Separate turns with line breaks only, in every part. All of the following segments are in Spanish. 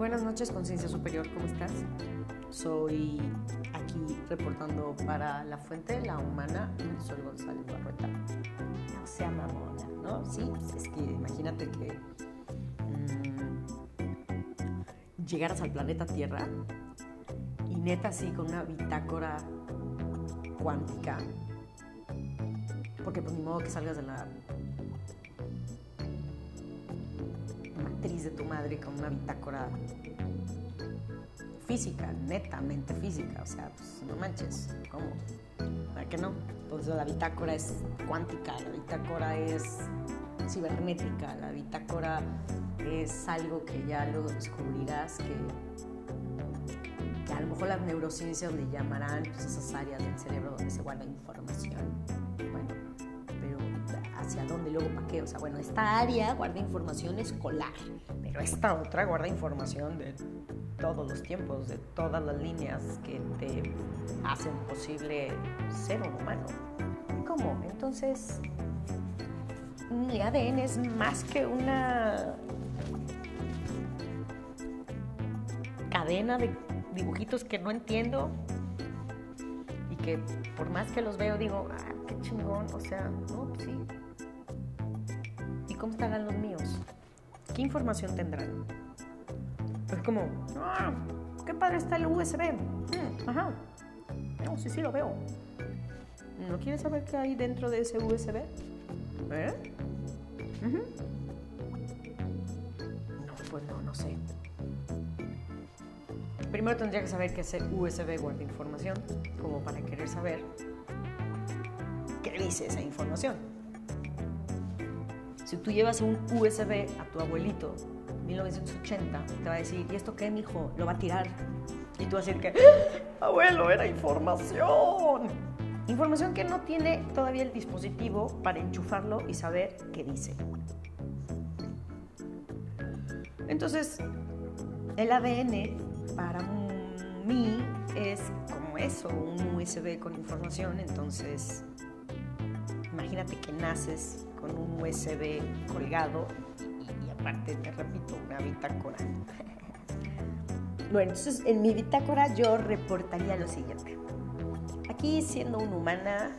Buenas noches, Conciencia Superior, ¿cómo estás? Soy aquí reportando para La Fuente, La Humana, soy González Barrueta. No sea mamona, ¿no? Sí, pues es que imagínate que mmm, llegaras al planeta Tierra y neta así con una bitácora cuántica, porque pues ni modo que salgas de la de tu madre con una bitácora física, netamente física. O sea, pues no manches, ¿cómo? ¿Para qué no? Pues la bitácora es cuántica, la bitácora es cibernética, la bitácora es algo que ya luego descubrirás que, que a lo mejor las neurociencias le llamarán pues, esas áreas del cerebro donde se guarda información. Dónde, luego para qué. O sea, bueno, esta área guarda información escolar, pero esta otra guarda información de todos los tiempos, de todas las líneas que te hacen posible ser un humano. ¿Cómo? Entonces, mi ADN es más que una cadena de dibujitos que no entiendo y que por más que los veo digo, ah, qué chingón, o sea, no, sí. ¿Y cómo estarán los míos? ¿Qué información tendrán? Es como, ah, qué padre está el USB. Mm, ajá. No, sí, sí lo veo. ¿No quieres saber qué hay dentro de ese USB? ¿Eh? No, pues no, no sé. Primero tendría que saber que ese USB guarda información, como para querer saber qué dice esa información. Si tú llevas un USB a tu abuelito 1980, te va a decir, ¿y esto qué, mijo? Lo va a tirar. Y tú vas a decir que, ¡Ah, abuelo, era información. Información que no tiene todavía el dispositivo para enchufarlo y saber qué dice. Entonces, el ADN para mí es como eso, un USB con información. Entonces, imagínate que naces USB colgado aparte, te repito, una bitácora. bueno, entonces en mi bitácora yo reportaría lo siguiente. Aquí siendo una humana,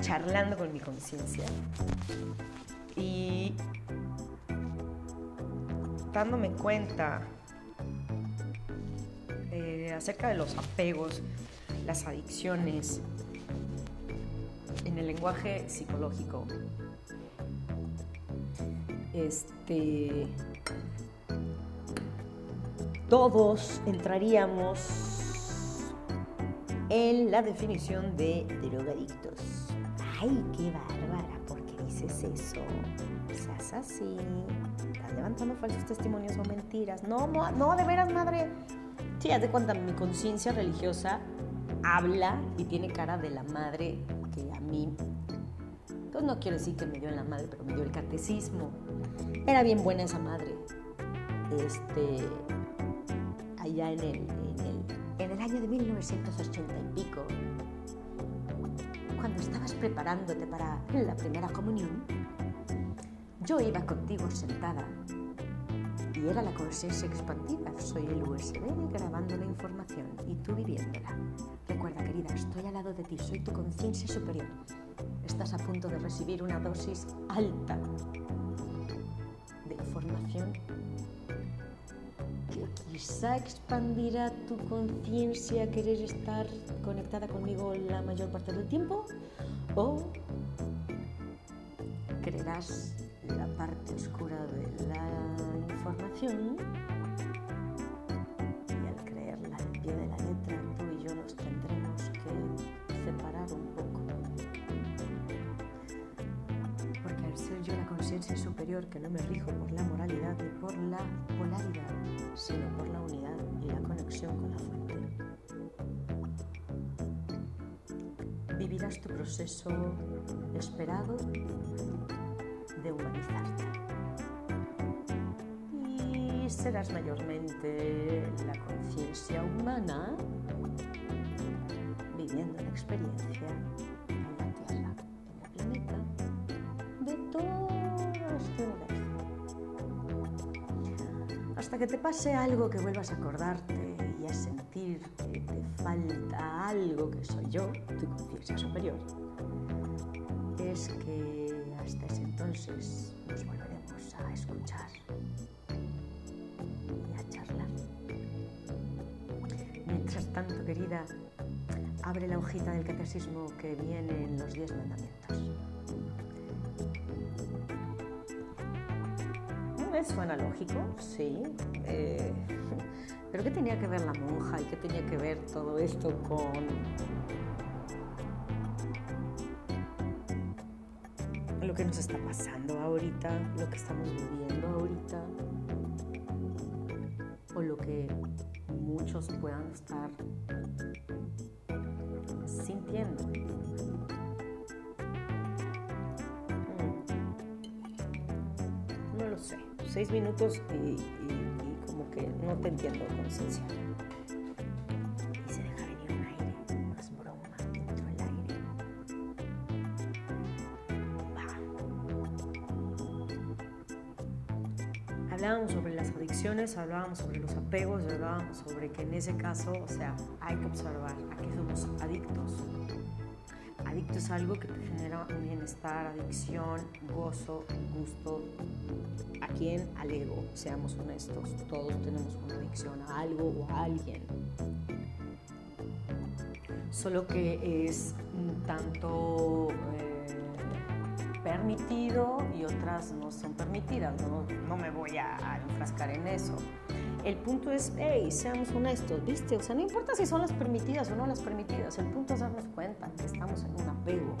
charlando con mi conciencia y dándome cuenta eh, acerca de los apegos, las adicciones, en el lenguaje psicológico, este, todos entraríamos en la definición de drogadictos. ¡Ay, qué bárbara! ¿Por qué dices eso? Seas así. Estás levantando falsos testimonios o mentiras. No, no, no, de veras, madre. Sí, haz de cuenta, mi conciencia religiosa habla y tiene cara de la madre mí entonces no quiero decir que me dio en la madre, pero me dio el catecismo. Era bien buena esa madre. Este, allá en el, en el, en el año de 1980 y pico, cuando estabas preparándote para la primera comunión, yo iba contigo sentada y era la conciencia expandida. Soy el USB grabando la información y tú viviéndola. Recuerda, querida, estoy al lado de ti, soy tu conciencia superior. Estás a punto de recibir una dosis alta de información que quizá expandirá tu conciencia, querer estar conectada conmigo la mayor parte del tiempo, o creerás parte oscura de la información y al creerla al pie de la letra tú y yo nos tendremos que separar un poco. Porque al ser yo la conciencia superior que no me rijo por la moralidad ni por la polaridad, sino por la unidad y la conexión con la fuente, vivirás tu proceso esperado de humanizarte. Y serás mayormente la conciencia humana viviendo la experiencia en la Tierra, en el planeta, de todo este universo. hasta que te pase algo que vuelvas a acordarte y a sentir que te falta algo que soy yo, tu conciencia superior, es que hasta ese entonces nos volveremos a escuchar y a charlar. Mientras tanto, querida, abre la hojita del catecismo que viene en los diez mandamientos. ¿Me suena lógico? Sí. Eh, ¿Pero qué tenía que ver la monja y qué tenía que ver todo esto con lo que nos está pasando ahorita, lo que estamos viviendo ahorita, o lo que muchos puedan estar sintiendo. Mm. No lo sé. Seis minutos y, como que no te entiendo, conciencia. Sobre que en ese caso, o sea, hay que observar a qué somos adictos. Adicto es algo que te genera un bienestar, adicción, gozo, gusto. ¿A quién? Al ego, seamos honestos. Todos tenemos una adicción a algo o a alguien. Solo que es tanto eh, permitido y otras no son permitidas. No, no me voy a, enfrascar en eso. El punto es, hey, seamos honestos, ¿viste? O sea, no importa si son las permitidas o no las permitidas, el punto es darnos cuenta que estamos en un apego.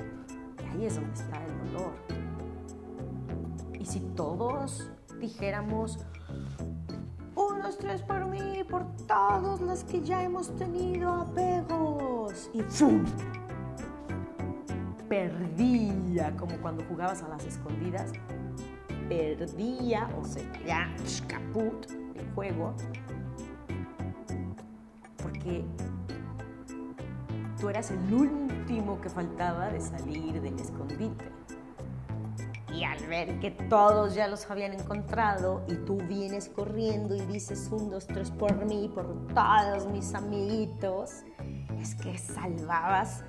Y ahí es donde está el dolor. Y si todos dijéramos, uno, dos, tres por mí, por todos los que ya hemos tenido apegos, y ¡fum! Perdía, como cuando jugabas a las escondidas, perdía, o sea, ya, caput, juego porque tú eras el último que faltaba de salir del escondite. Y al ver que todos ya los habían encontrado y tú vienes corriendo y dices un, dos, tres por mí, por todos mis amiguitos, es que salvabas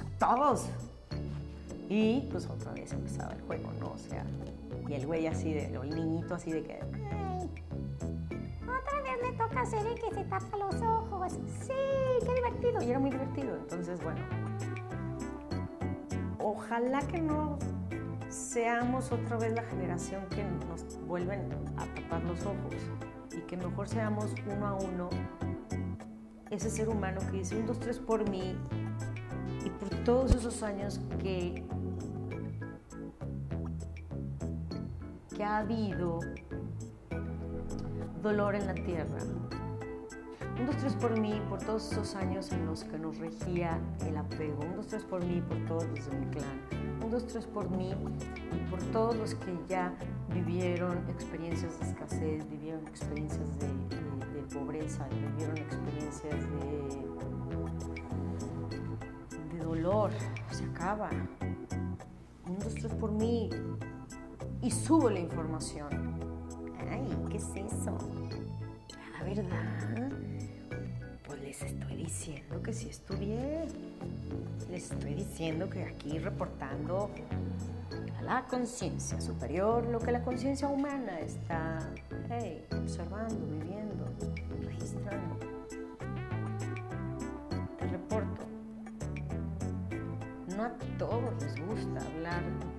pues, todos. Y pues otra vez empezaba el juego, ¿no? O sea, y el güey así de, el niñito así de que, me toca hacer el que se tapa los ojos. Sí, qué divertido. Y era muy divertido. Entonces, bueno, ojalá que no seamos otra vez la generación que nos vuelven a tapar los ojos y que mejor seamos uno a uno ese ser humano que dice un, dos, tres por mí todos esos años que, que ha habido dolor en la tierra. Un, dos, tres por mí, por todos esos años en los que nos regía el apego. Un, dos, tres por mí, por todos los de mi clan. Un, dos, tres por mí y por todos los que ya vivieron experiencias de escasez, vivieron experiencias de, pobreza, vivieron experiencias de, de dolor. Se acaba. Un, dos, tres por mí y subo la información ¿qué es eso? La verdad, pues les estoy diciendo que sí estudié. Les estoy diciendo que aquí reportando a la conciencia superior lo que la conciencia humana está observando, viviendo,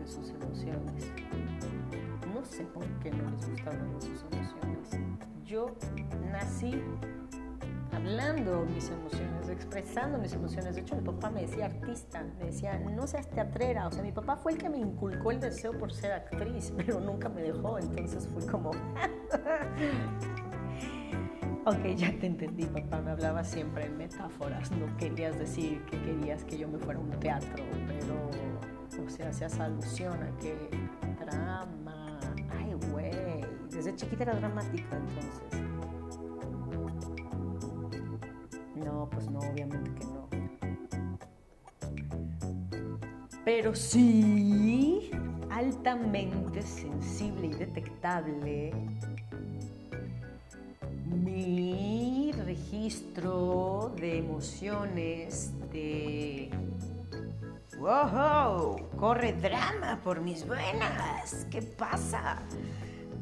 sus emociones no sé por qué no les gusta hablar de sus emociones. Yo nací hablando mis emociones, expresando mis emociones. De hecho, mi papá me decía artista, me decía, no seas teatrera. O sea, mi papá fue el que me inculcó el deseo por ser actriz, pero nunca me dejó. Entonces fui como... ok, ya te entendí, papá. Me hablaba siempre en metáforas. No querías decir que querías que yo me fuera a un teatro, pero, sea, hacías alusión a que drama desde chiquita era dramática, entonces. No, pues no, obviamente que no. Pero sí, altamente sensible y detectable registro de emociones, de... ¡Wow! Corre drama por mis venas. ¿Qué pasa?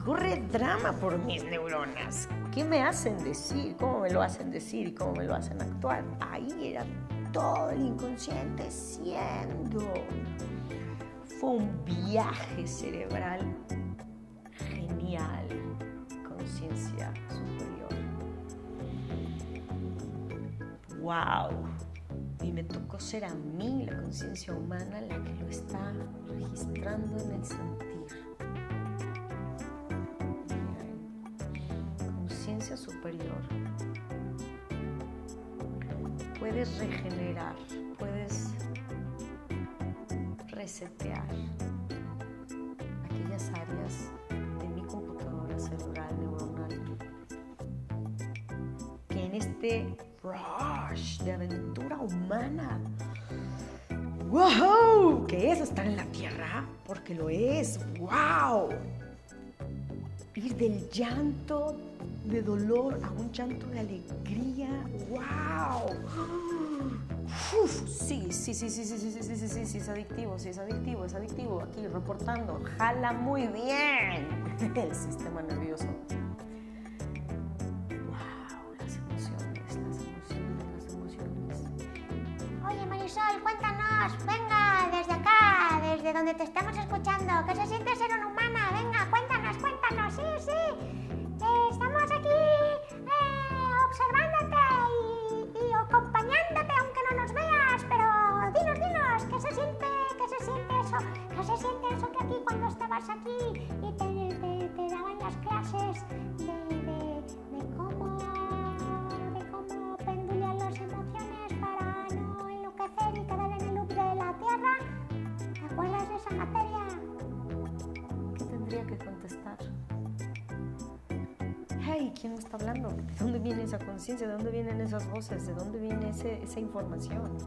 Corre drama por mis neuronas. ¿Qué me hacen decir? ¿Cómo me lo hacen decir? ¿Y cómo me lo hacen actuar? Ahí era todo el inconsciente siendo. Fue un viaje cerebral genial, conciencia superior. ¡Wow! Y me tocó ser a mí, la conciencia humana, la que lo está registrando en el sentir. Conciencia superior. Puedes regenerar, puedes resetear aquellas áreas de mi computadora cerebral neuronal que en este rush de aventura humana ¡Wow! ¿Qué es estar en la tierra? Porque lo es. ¡Wow! Ir del llanto de dolor a un llanto de alegría. ¡Wow! Sí, sí, sí, sí, sí, sí, sí, sí, sí, sí, sí, es adictivo, sí, es adictivo, es adictivo. Aquí reportando, jala muy bien el sistema nervioso.
Cuéntanos, venga, desde acá, desde donde te estamos escuchando, ¿qué se siente ser una humana? Venga, cuéntanos, cuéntanos, sí, sí. Estamos aquí eh, observándote y, y acompañándote, aunque no nos veas, pero dinos, dinos, ¿qué se siente, qué se siente eso? ¿Qué se siente eso que aquí cuando estabas aquí
viene esa conciencia? ¿De dónde vienen esas voces? ¿De dónde viene ese- esa información?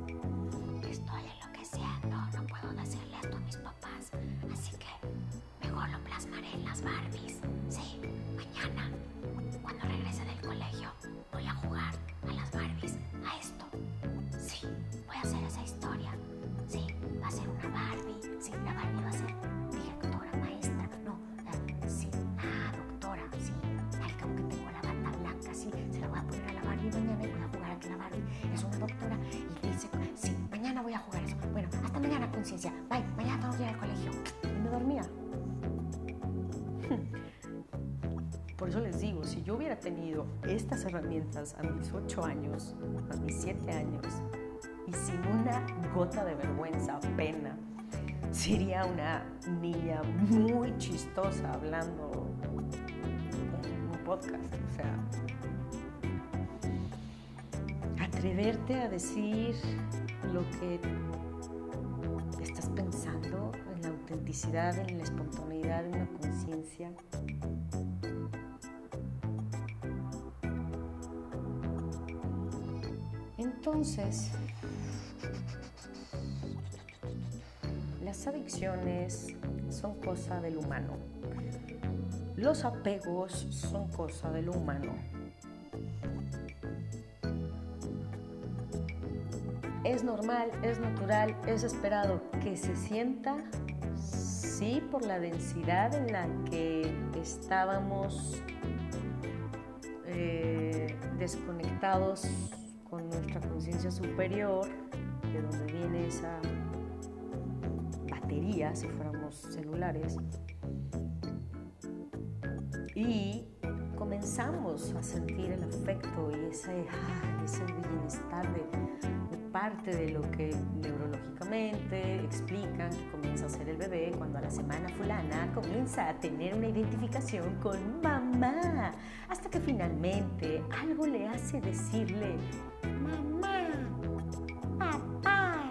Eso les digo, si yo hubiera tenido estas herramientas a mis 8 años, a mis 7 años, y sin una gota de vergüenza, pena, sería una niña muy chistosa hablando en un podcast. O sea, atreverte a decir lo que estás pensando en la autenticidad, en la espontaneidad, en la conciencia. Entonces, las adicciones son cosa del humano. Los apegos son cosa del humano. Es normal, es natural, es esperado que se sienta, sí, por la densidad en la que estábamos eh, desconectados con nuestra conciencia superior, de donde viene esa batería, si fuéramos celulares, y comenzamos a sentir el afecto y ese, ah, ese bienestar de, de parte de lo que neurológicamente explican que comienza a ser el bebé cuando a la semana fulana comienza a tener una identificación con mamá, hasta que finalmente algo le hace decirle,
Mamá, papá.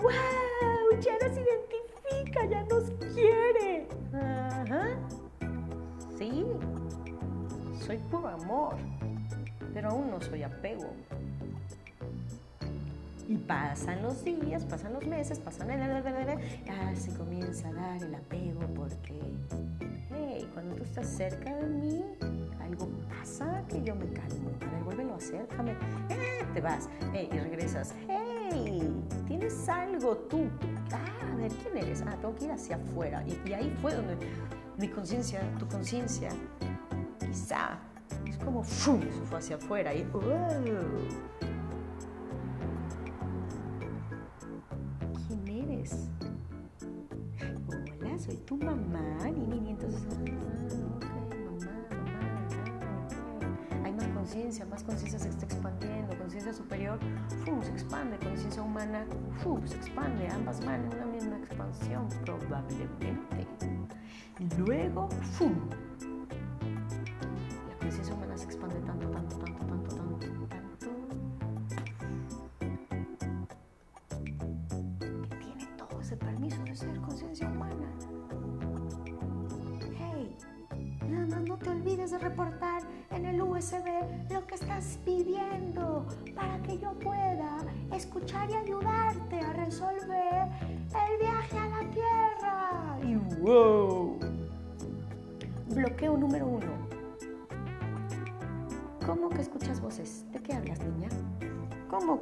¡Wow! Ya nos identifica, ya nos quiere. Ajá. Sí, soy puro amor, pero aún no soy apego. Y pasan los días, pasan los meses, pasan el... Ah, se comienza a dar el apego porque, hey, cuando tú estás cerca de mí, algo pasa que yo me calmo. A ver, vuélvelo a hacer, déjame. Eh, te vas eh, y regresas. Hey, tienes algo tú. Ah, a ver, ¿quién eres? Ah, tengo que ir hacia afuera. Y, ahí fue donde mi conciencia, tu conciencia, quizá, es como, ¡fum! se fue hacia afuera y, ¿Quién soy tu mamá, ni, ni, entonces, ah, ok, mamá, mamá, Hay más conciencia, más conciencia se está expandiendo, conciencia superior, ¡fum! se expande, conciencia humana, ¡fum! se expande, ambas van en una misma expansión, probablemente. Y luego, ¡fum! La conciencia humana se expande tanto,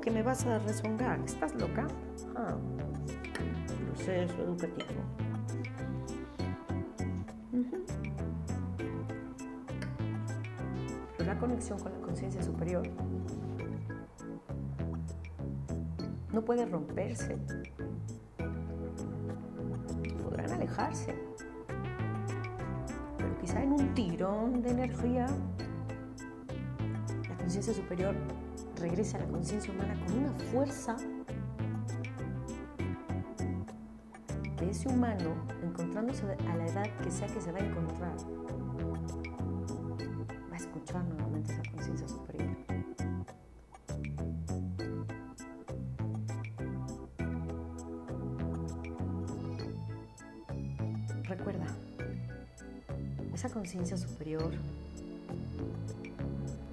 ¿Cómo que me vas a rezongar? ¿Estás loca? Ah, proceso educativo. La conexión con la conciencia superior no puede romperse. Podrán alejarse, pero quizá en un tirón de energía la conciencia superior regresa a la conciencia humana con una fuerza que ese humano, encontrándose a la edad que sea que se va a encontrar, va a escuchar nuevamente esa conciencia superior. Recuerda, esa conciencia superior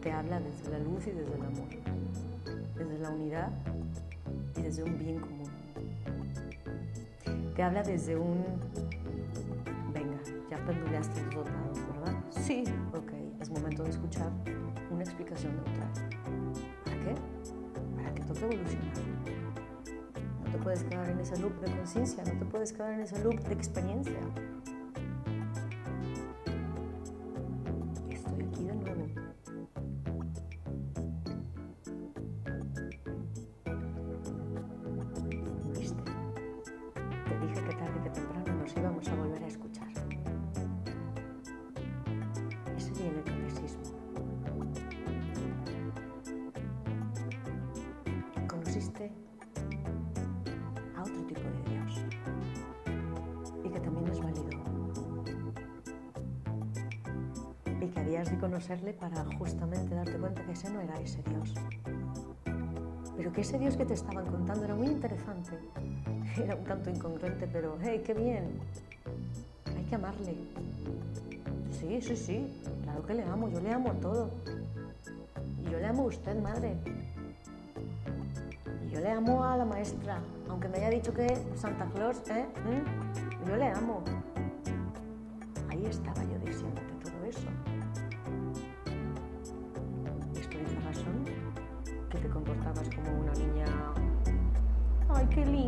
te habla desde la luz y desde el amor, desde la unidad y desde un bien común. Te habla desde un, venga, ya penduleaste los dos lados, ¿verdad? Sí, ok, es momento de escuchar una explicación neutral. ¿Para qué? Para que toque evolucionar. No te puedes quedar en ese loop de conciencia, no te puedes quedar en ese loop de experiencia. Ese Dios que te estaban contando era muy interesante. Era un tanto incongruente, pero ¡hey, qué bien! Hay que amarle. Sí, sí, sí, claro que le amo, yo le amo todo. Y yo le amo a usted, madre. Yo le amo a la maestra, aunque me haya dicho que Santa Claus, ¿eh? ¿Mm? Yo le amo. Ahí estaba yo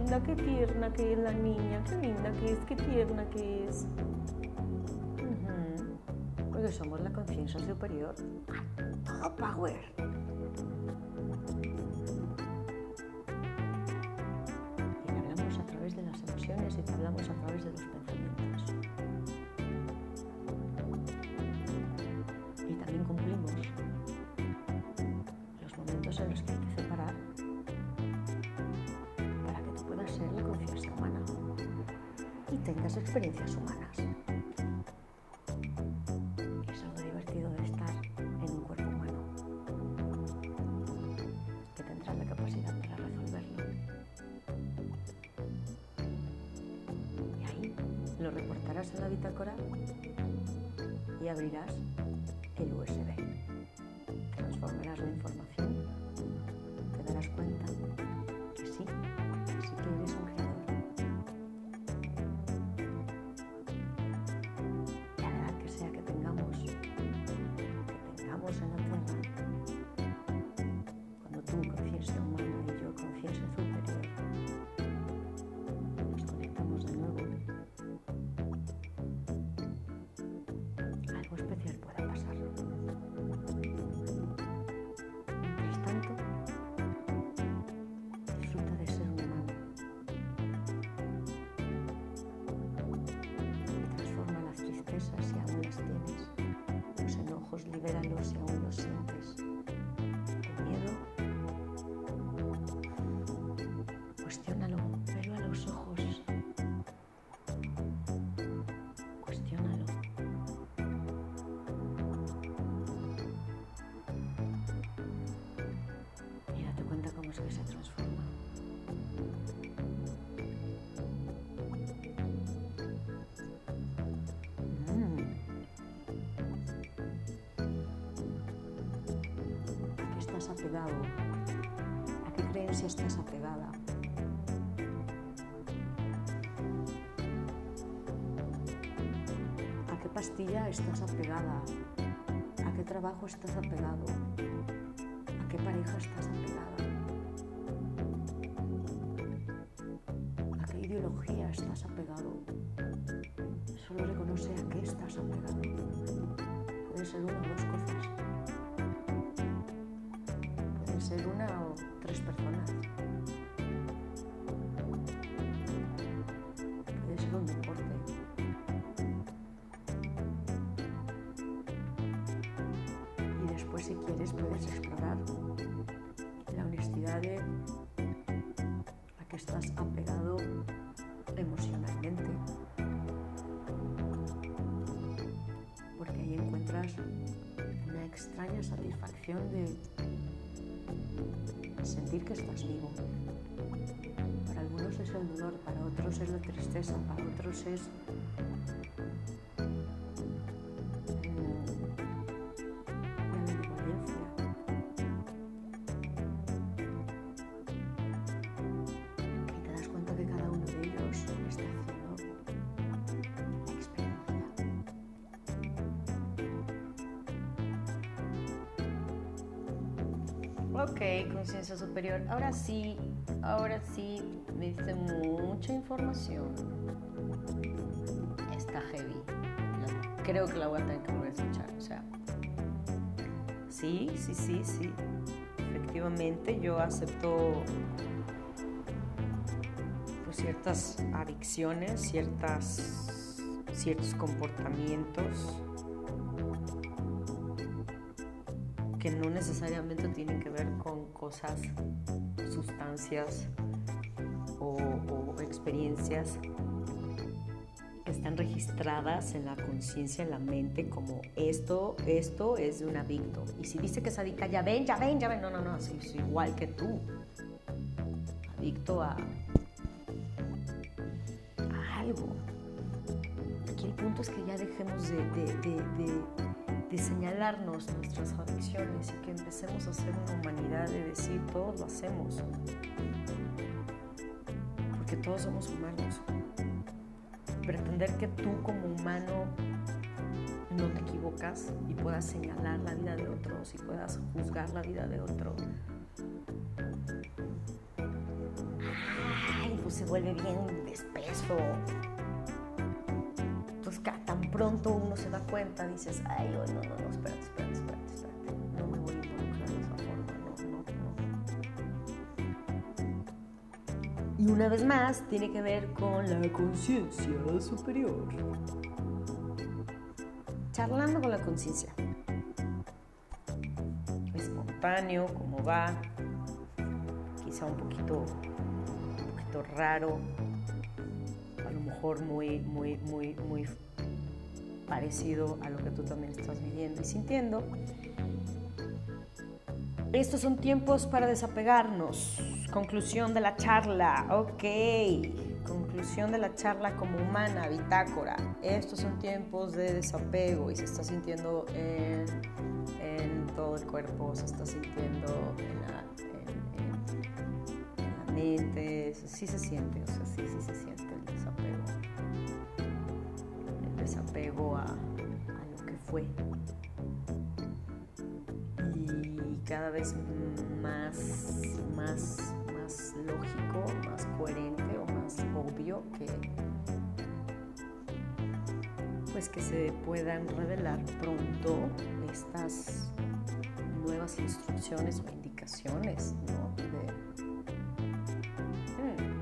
linda, qué tierna que es la niña, qué linda que es, qué tierna que es. Porque somos la conciencia superior. Todo power. Y tengas experiencias humanas. Eso es lo divertido de estar en un cuerpo humano, que tendrás la capacidad para resolverlo. Y ahí lo reportarás en la bitácora y abrirás que se transforma. Mm. ¿A qué estás apegado? ¿A qué creencia estás apegada? ¿A qué pastilla estás apegada? ¿A qué trabajo estás apegado? ¿A qué pareja estás estás apegado? Solo reconoce a qué estás apegado. Puede ser una o dos satisfacción de sentir que estás vivo. Para algunos es el dolor, para otros es la tristeza, para otros es Ok, conciencia superior. Ahora sí, ahora sí, me diste mucha información. Está heavy. Creo que la voy a tener que volver a escuchar. O sea, sí, sí, sí, sí. Efectivamente, yo acepto pues, ciertas adicciones, ciertas, ciertos comportamientos necesariamente tienen que ver con cosas, sustancias o, experiencias que están registradas en la conciencia, en la mente, como esto, esto es de un adicto. Y si dice que es adicta, ya ven, ya ven, ya ven. No, no, no, es, igual que tú. Adicto a, algo. Aquí el punto es que ya dejemos de, de- de- de- de señalarnos nuestras adicciones y que empecemos a ser una humanidad de decir todos lo hacemos. Porque todos somos humanos. Pretender que tú como humano no te equivocas y puedas señalar la vida de otros y puedas juzgar la vida de otro. Ay, pues se vuelve bien espeso. Cuenta, dices, ay, oh, no, no, no, espérate, espérate, espérate, espérate. No me voy a involucrar de esa forma, no, no, no. Y una vez más, tiene que ver con la conciencia superior. Charlando con la conciencia. Espontáneo, cómo va. Quizá un poquito, un poquito raro. A lo mejor muy, muy, muy, muy parecido a lo que tú también estás viviendo y sintiendo. Estos son tiempos para desapegarnos. Conclusión de la charla. Ok. Conclusión de la charla como humana, bitácora. Estos son tiempos de desapego y se está sintiendo en, todo el cuerpo, se está sintiendo en la mente. Sí se siente, o sea, sí, sí se siente desapego a, lo que fue y cada vez más, más, más lógico, más coherente o más obvio que pues que se puedan revelar pronto estas nuevas instrucciones o indicaciones, ¿no? De- Hmm.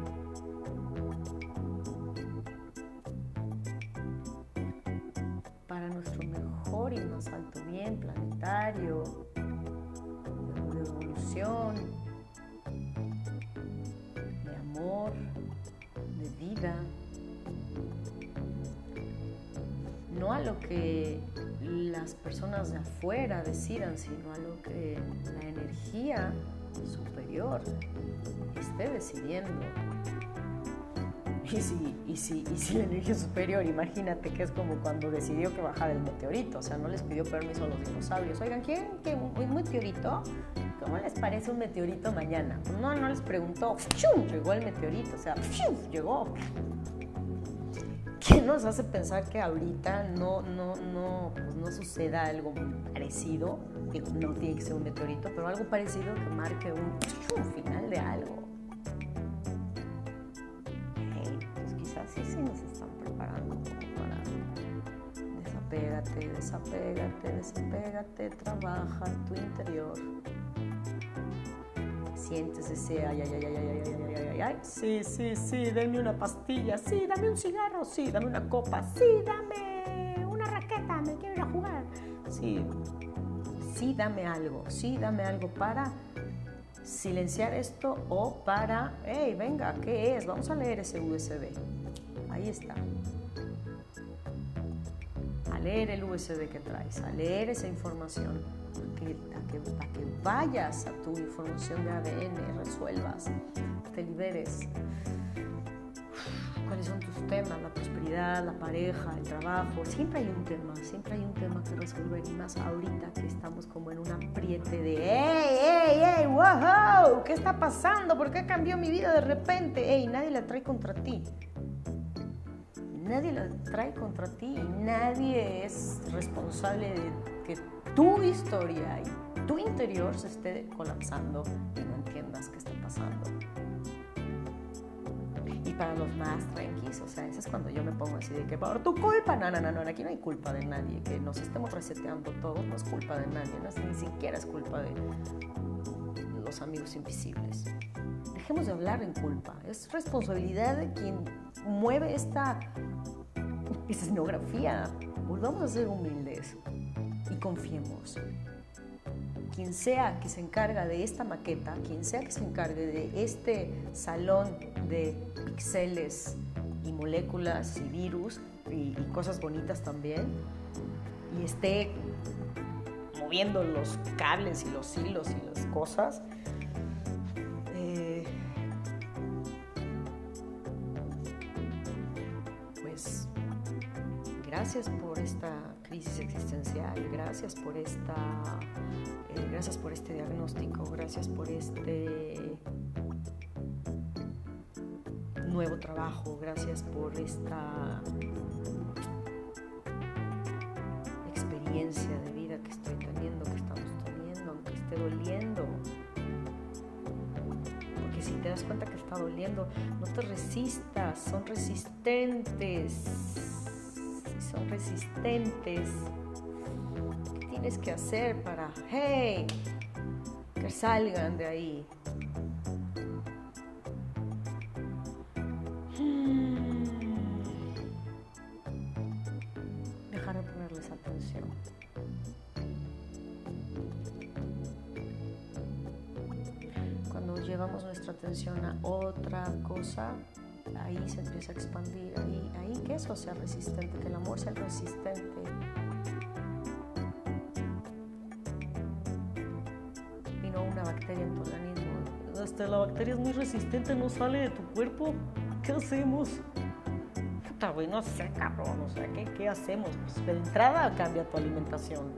A lo que las personas de afuera decidan, sino a lo que la energía superior esté decidiendo. Y si, y, si, y si la energía superior, imagínate que es como cuando decidió que bajara el meteorito, o sea, no les pidió permiso a los dinosaurios. Oigan, ¿quieren que un meteorito? ¿Cómo les parece un meteorito mañana? No, no les preguntó. Llegó el meteorito, o sea, llegó. ¿Qué nos hace pensar que ahorita no, no, no, pues no suceda algo parecido? no tiene que ser un meteorito, pero algo parecido que marque un, final de algo. pues quizás sí, sí nos están preparando para desapégate, desapégate, desapégate, trabaja tu interior sientes ese ay, ay, sí, sí, sí, dame una pastilla, sí, dame un cigarro, sí, dame una copa, sí, dame una raqueta, me quiero ir a jugar, sí, sí, dame algo, sí, dame algo para silenciar esto o para, hey, venga, ¿qué es? Vamos a leer ese USB. Ahí está. A leer el USB que traes, a leer esa información que, que, que vayas a tu información de ADN, resuelvas, te liberes. ¿Cuáles son tus temas? La prosperidad, la pareja, el trabajo. Siempre hay un tema, siempre hay un tema que resolver. Y más ahorita que estamos como en un apriete de ¡Ey, ey, ey! ¡Wow! ¿Qué está pasando? ¿Por qué cambió mi vida de repente? ¡Ey! Nadie la trae contra ti nadie la trae contra ti, nadie es responsable de que tu historia y tu interior se esté colapsando y no entiendas qué está pasando. Y para los más tranquilos, o sea, eso es cuando yo me pongo así de que por tu culpa, no, no, no, no, aquí no hay culpa de nadie, que nos estemos reseteando todos no es culpa de nadie, no es, ni siquiera es culpa de los amigos invisibles. Dejemos de hablar en culpa, es responsabilidad de quien mueve esta escenografía. Volvamos a ser humildes confiemos. Quien sea que se encarga de esta maqueta, quien sea que se encargue de este salón de píxeles y moléculas y virus y, cosas bonitas también, y esté moviendo los cables y los hilos y las cosas, gracias por esta existencial, gracias por esta, eh, gracias por este diagnóstico, gracias por este nuevo trabajo, gracias por esta experiencia de vida que estoy teniendo, que estamos teniendo, aunque esté doliendo. Porque si te das cuenta que está doliendo, no te resistas, son resistentes resistentes. ¿Qué tienes que hacer para, que salgan de ahí? Hmm. Dejar de ponerles atención. Cuando llevamos nuestra atención a otra cosa, ahí se empieza a expandir, ahí, ahí que eso sea resistente, que el amor sea resistente. Y no una bacteria en tu organismo. Hasta la bacteria es muy resistente, no sale de tu cuerpo. ¿Qué hacemos? Puta, güey, no sé, cabrón. O sea, ¿qué, qué hacemos? Pues de entrada cambia tu alimentación.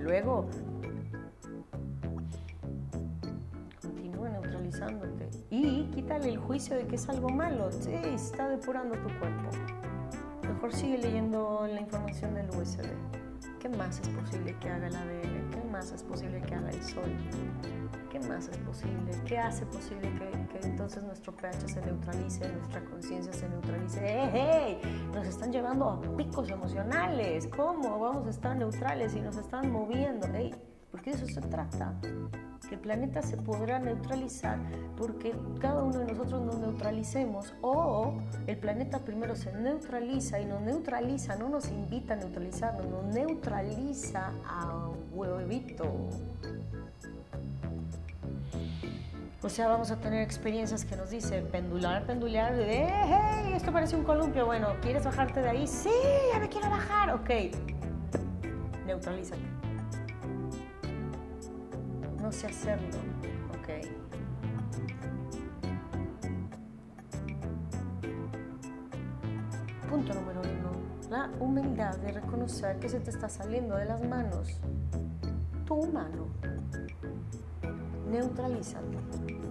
Luego, quítale el juicio de que es algo malo. Sí, está depurando tu cuerpo. Mejor sigue leyendo la información del USB. ¿Qué más es posible que haga el ADN? ¿Qué más es posible que haga el Sol? ¿Qué más es posible? ¿Qué hace posible que, que entonces nuestro pH se neutralice, nuestra conciencia se neutralice? ¡Hey, hey! Nos están llevando a picos emocionales. ¿Cómo vamos a estar neutrales y nos están moviendo? ¡Hey! Porque de eso se trata que el planeta se podrá neutralizar porque cada uno de nosotros nos neutralicemos o el planeta primero se neutraliza y nos neutraliza, no nos invita a neutralizarnos, nos neutraliza a huevito. O sea, vamos a tener experiencias que nos dice pendular, pendular, de, hey, esto parece un columpio, bueno, ¿quieres bajarte de ahí? Sí, ya me quiero bajar, ok, neutralízate no sé hacerlo, Ok. Punto número uno. La humildad de reconocer que se te está saliendo de las manos tu humano. Neutralízate.